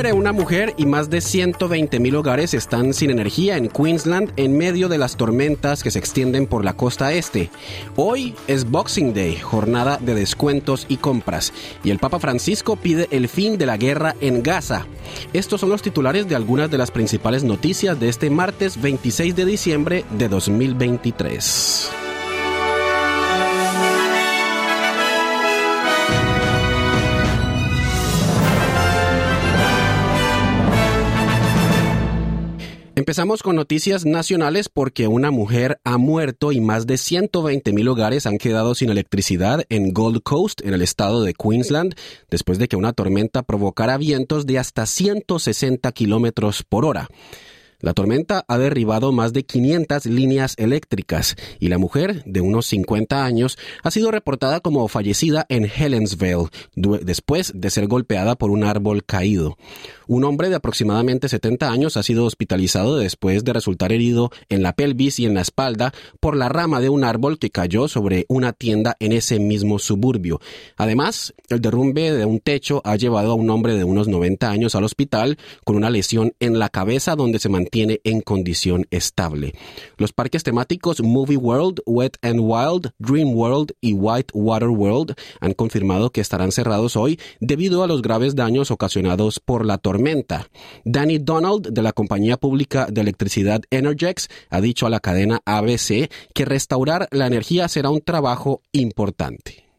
Una mujer y más de 120 mil hogares están sin energía en Queensland en medio de las tormentas que se extienden por la costa este. Hoy es Boxing Day, jornada de descuentos y compras, y el Papa Francisco pide el fin de la guerra en Gaza. Estos son los titulares de algunas de las principales noticias de este martes 26 de diciembre de 2023. Empezamos con noticias nacionales porque una mujer ha muerto y más de 120 mil hogares han quedado sin electricidad en Gold Coast, en el estado de Queensland, después de que una tormenta provocara vientos de hasta 160 kilómetros por hora. La tormenta ha derribado más de 500 líneas eléctricas y la mujer, de unos 50 años, ha sido reportada como fallecida en Helensville después de ser golpeada por un árbol caído. Un hombre de aproximadamente 70 años ha sido hospitalizado después de resultar herido en la pelvis y en la espalda por la rama de un árbol que cayó sobre una tienda en ese mismo suburbio. Además, el derrumbe de un techo ha llevado a un hombre de unos 90 años al hospital con una lesión en la cabeza donde se mantiene en condición estable. Los parques temáticos Movie World, Wet and Wild, Dream World y White Water World han confirmado que estarán cerrados hoy debido a los graves daños ocasionados por la tormenta Danny Donald, de la compañía pública de electricidad Energex, ha dicho a la cadena ABC que restaurar la energía será un trabajo importante.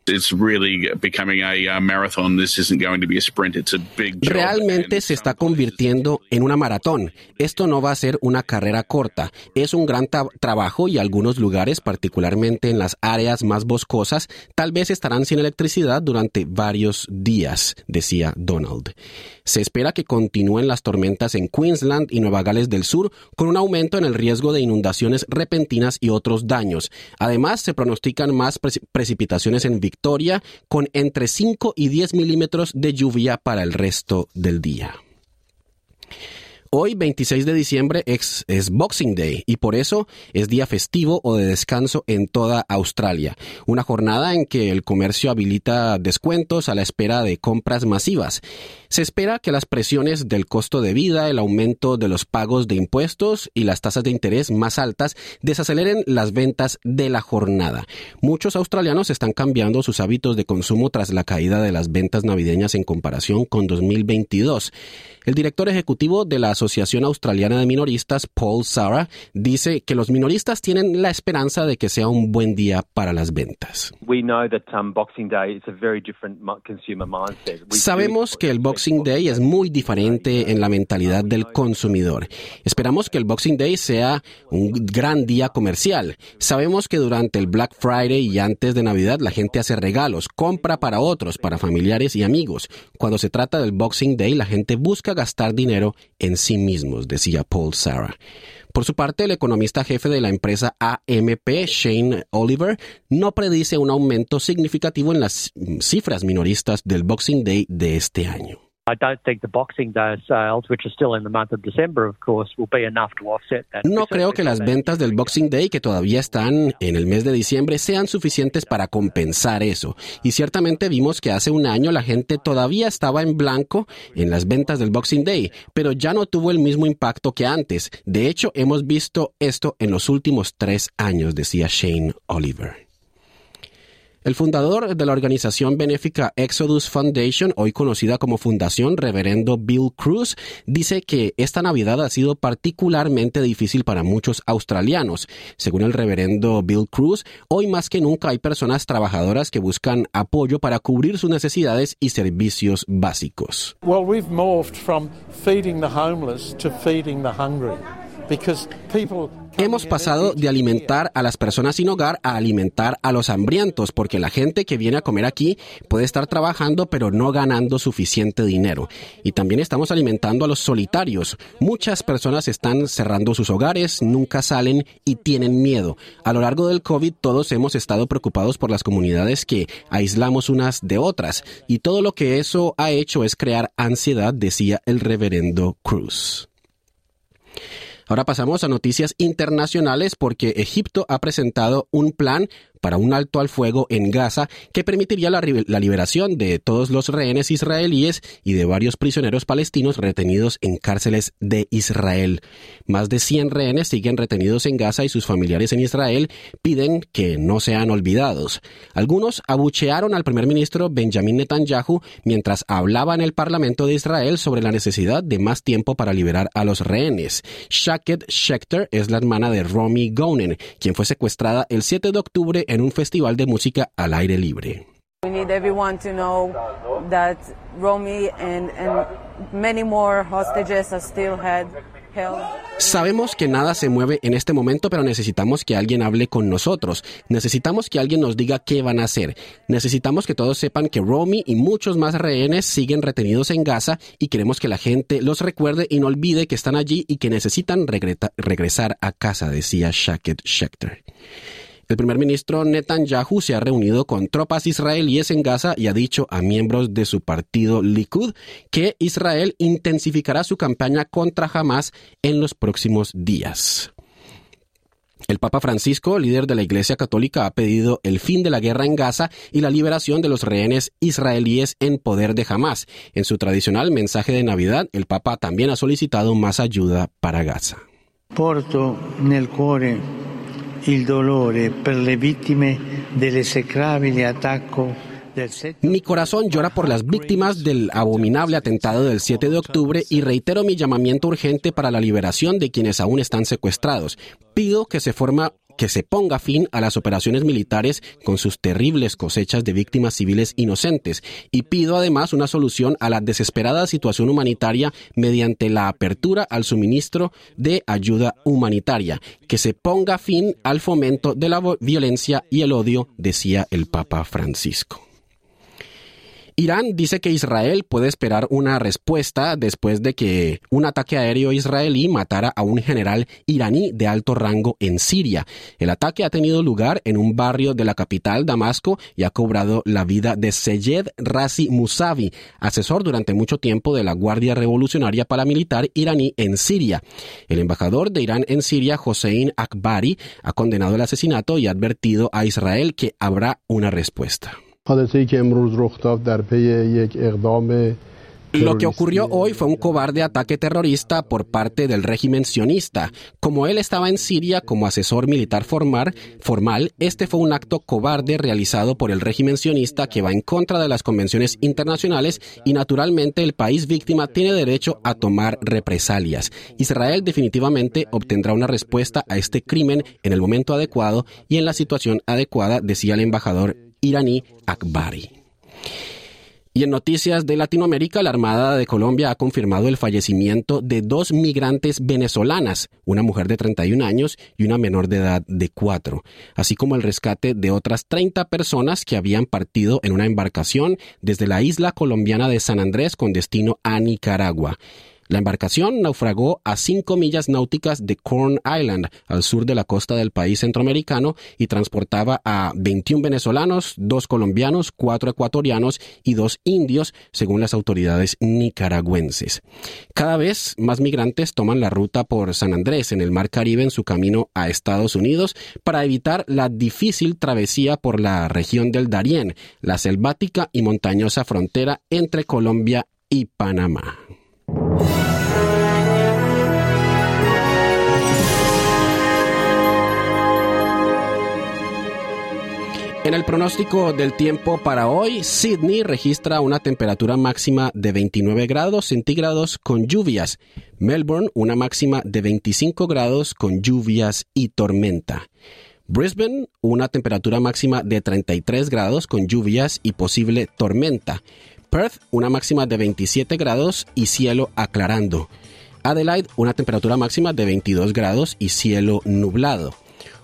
Realmente se está convirtiendo en una maratón. Esto no va a ser una carrera corta. Es un gran trabajo y algunos lugares, particularmente en las áreas más boscosas, tal vez estarán sin electricidad durante varios días, decía Donald. Se espera que continúen las tormentas en Queensland y Nueva Gales del Sur, con un aumento en el riesgo de inundaciones repentinas y otros daños. Además, se pronostican más precipitaciones en Victoria, con entre 5 y 10 milímetros de lluvia para el resto del día. Hoy, 26 de diciembre, es, Boxing Day y por eso es día festivo o de descanso en toda Australia. Una jornada en que el comercio habilita descuentos a la espera de compras masivas. Se espera que las presiones del costo de vida, el aumento de los pagos de impuestos y las tasas de interés más altas desaceleren las ventas de la jornada. Muchos australianos están cambiando sus hábitos de consumo tras la caída de las ventas navideñas en comparación con 2022. El director ejecutivo de la Asociación Australiana de Minoristas, Paul Sara, dice que los minoristas tienen la esperanza de que sea un buen día para las ventas. Sabemos que el Boxing Day es muy diferente en la mentalidad del consumidor. Esperamos que el Boxing Day sea un gran día comercial. Sabemos que durante el Black Friday y antes de Navidad la gente hace regalos, compra para otros, para familiares y amigos. Cuando se trata del Boxing Day, la gente busca gastar dinero en sí mismos, decía Paul Sarah. Por su parte, el economista jefe de la empresa AMP, Shane Oliver, no predice un aumento significativo en las cifras minoristas del Boxing Day de este año. No creo que las ventas del Boxing Day, que todavía están en el mes de diciembre, sean suficientes para compensar eso. Y ciertamente vimos que hace un año la gente todavía estaba en blanco en las ventas del Boxing Day, pero ya no tuvo el mismo impacto que antes. De hecho, hemos visto esto en los últimos tres años, decía Shane Oliver. El fundador de la organización benéfica Exodus Foundation, hoy conocida como Fundación Reverendo Bill Cruz, dice que esta Navidad ha sido particularmente difícil para muchos australianos. Según el reverendo Bill Cruz, hoy más que nunca hay personas trabajadoras que buscan apoyo para cubrir sus necesidades y servicios básicos. Well, we've morphed from feeding the homeless to feeding the hungry. Hemos pasado de alimentar a las personas sin hogar a alimentar a los hambrientos, porque la gente que viene a comer aquí puede estar trabajando pero no ganando suficiente dinero. Y también estamos alimentando a los solitarios. Muchas personas están cerrando sus hogares, nunca salen y tienen miedo. A lo largo del COVID todos hemos estado preocupados por las comunidades que aislamos unas de otras, y todo lo que eso ha hecho es crear ansiedad, decía el reverendo Cruz. Ahora pasamos a noticias internacionales porque Egipto ha presentado un plan para un alto al fuego en Gaza que permitiría la, liberación de todos los rehenes israelíes y de varios prisioneros palestinos retenidos en cárceles de Israel. Más de 100 rehenes siguen retenidos en Gaza y sus familiares en Israel piden que no sean olvidados. Algunos abuchearon al primer ministro Benjamin Netanyahu mientras hablaba en el Parlamento de Israel sobre la necesidad de más tiempo para liberar a los rehenes. Shaket Schechter es la hermana de Romy Gonen, quien fue secuestrada el 7 de octubre en un festival de música al aire libre. We need everyone to know that Romy and, and many more hostages are still had Sabemos que nada se mueve en este momento, pero necesitamos que alguien hable con nosotros. Necesitamos que alguien nos diga qué van a hacer. Necesitamos que todos sepan que Romy y muchos más rehenes siguen retenidos en Gaza y queremos que la gente los recuerde y no olvide que están allí y que necesitan regresar a casa, decía Shaket Schechter. El primer ministro Netanyahu se ha reunido con tropas israelíes en Gaza y ha dicho a miembros de su partido Likud que Israel intensificará su campaña contra Hamas en los próximos días. El Papa Francisco, líder de la Iglesia Católica, ha pedido el fin de la guerra en Gaza y la liberación de los rehenes israelíes en poder de Hamas. En su tradicional mensaje de Navidad, el Papa también ha solicitado más ayuda para Gaza. Porto nel cuore mi corazón llora por las víctimas del abominable atentado del 7 de octubre y reitero mi llamamiento urgente para la liberación de quienes aún están secuestrados. Pido que se forma que se ponga fin a las operaciones militares con sus terribles cosechas de víctimas civiles inocentes y pido además una solución a la desesperada situación humanitaria mediante la apertura al suministro de ayuda humanitaria, que se ponga fin al fomento de la violencia y el odio, decía el Papa Francisco. Irán dice que Israel puede esperar una respuesta después de que un ataque aéreo israelí matara a un general iraní de alto rango en Siria. El ataque ha tenido lugar en un barrio de la capital, Damasco, y ha cobrado la vida de Seyed Razi Musavi, asesor durante mucho tiempo de la Guardia Revolucionaria Paramilitar iraní en Siria. El embajador de Irán en Siria, Hossein Akbari, ha condenado el asesinato y ha advertido a Israel que habrá una respuesta. Lo que ocurrió hoy fue un cobarde ataque terrorista por parte del régimen sionista. Como él estaba en Siria como asesor militar formal, formal, este fue un acto cobarde realizado por el régimen sionista que va en contra de las convenciones internacionales y naturalmente el país víctima tiene derecho a tomar represalias. Israel definitivamente obtendrá una respuesta a este crimen en el momento adecuado y en la situación adecuada, decía el embajador iraní Akbari. Y en noticias de Latinoamérica, la Armada de Colombia ha confirmado el fallecimiento de dos migrantes venezolanas, una mujer de 31 años y una menor de edad de 4, así como el rescate de otras 30 personas que habían partido en una embarcación desde la isla colombiana de San Andrés con destino a Nicaragua. La embarcación naufragó a cinco millas náuticas de Corn Island, al sur de la costa del país centroamericano, y transportaba a 21 venezolanos, dos colombianos, cuatro ecuatorianos y dos indios, según las autoridades nicaragüenses. Cada vez más migrantes toman la ruta por San Andrés, en el Mar Caribe, en su camino a Estados Unidos, para evitar la difícil travesía por la región del Darién, la selvática y montañosa frontera entre Colombia y Panamá. En el pronóstico del tiempo para hoy, Sydney registra una temperatura máxima de 29 grados centígrados con lluvias. Melbourne una máxima de 25 grados con lluvias y tormenta. Brisbane una temperatura máxima de 33 grados con lluvias y posible tormenta. Perth una máxima de 27 grados y cielo aclarando. Adelaide, una temperatura máxima de 22 grados y cielo nublado.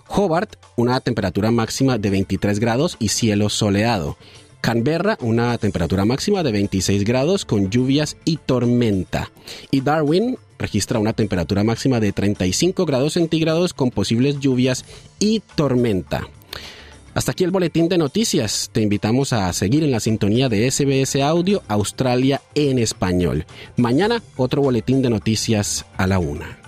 Hobart, una temperatura máxima de 23 grados y cielo soleado. Canberra, una temperatura máxima de 26 grados con lluvias y tormenta. Y Darwin registra una temperatura máxima de 35 grados centígrados con posibles lluvias y tormenta. Hasta aquí el boletín de noticias. Te invitamos a seguir en la sintonía de SBS Audio Australia en español. Mañana otro boletín de noticias a la una.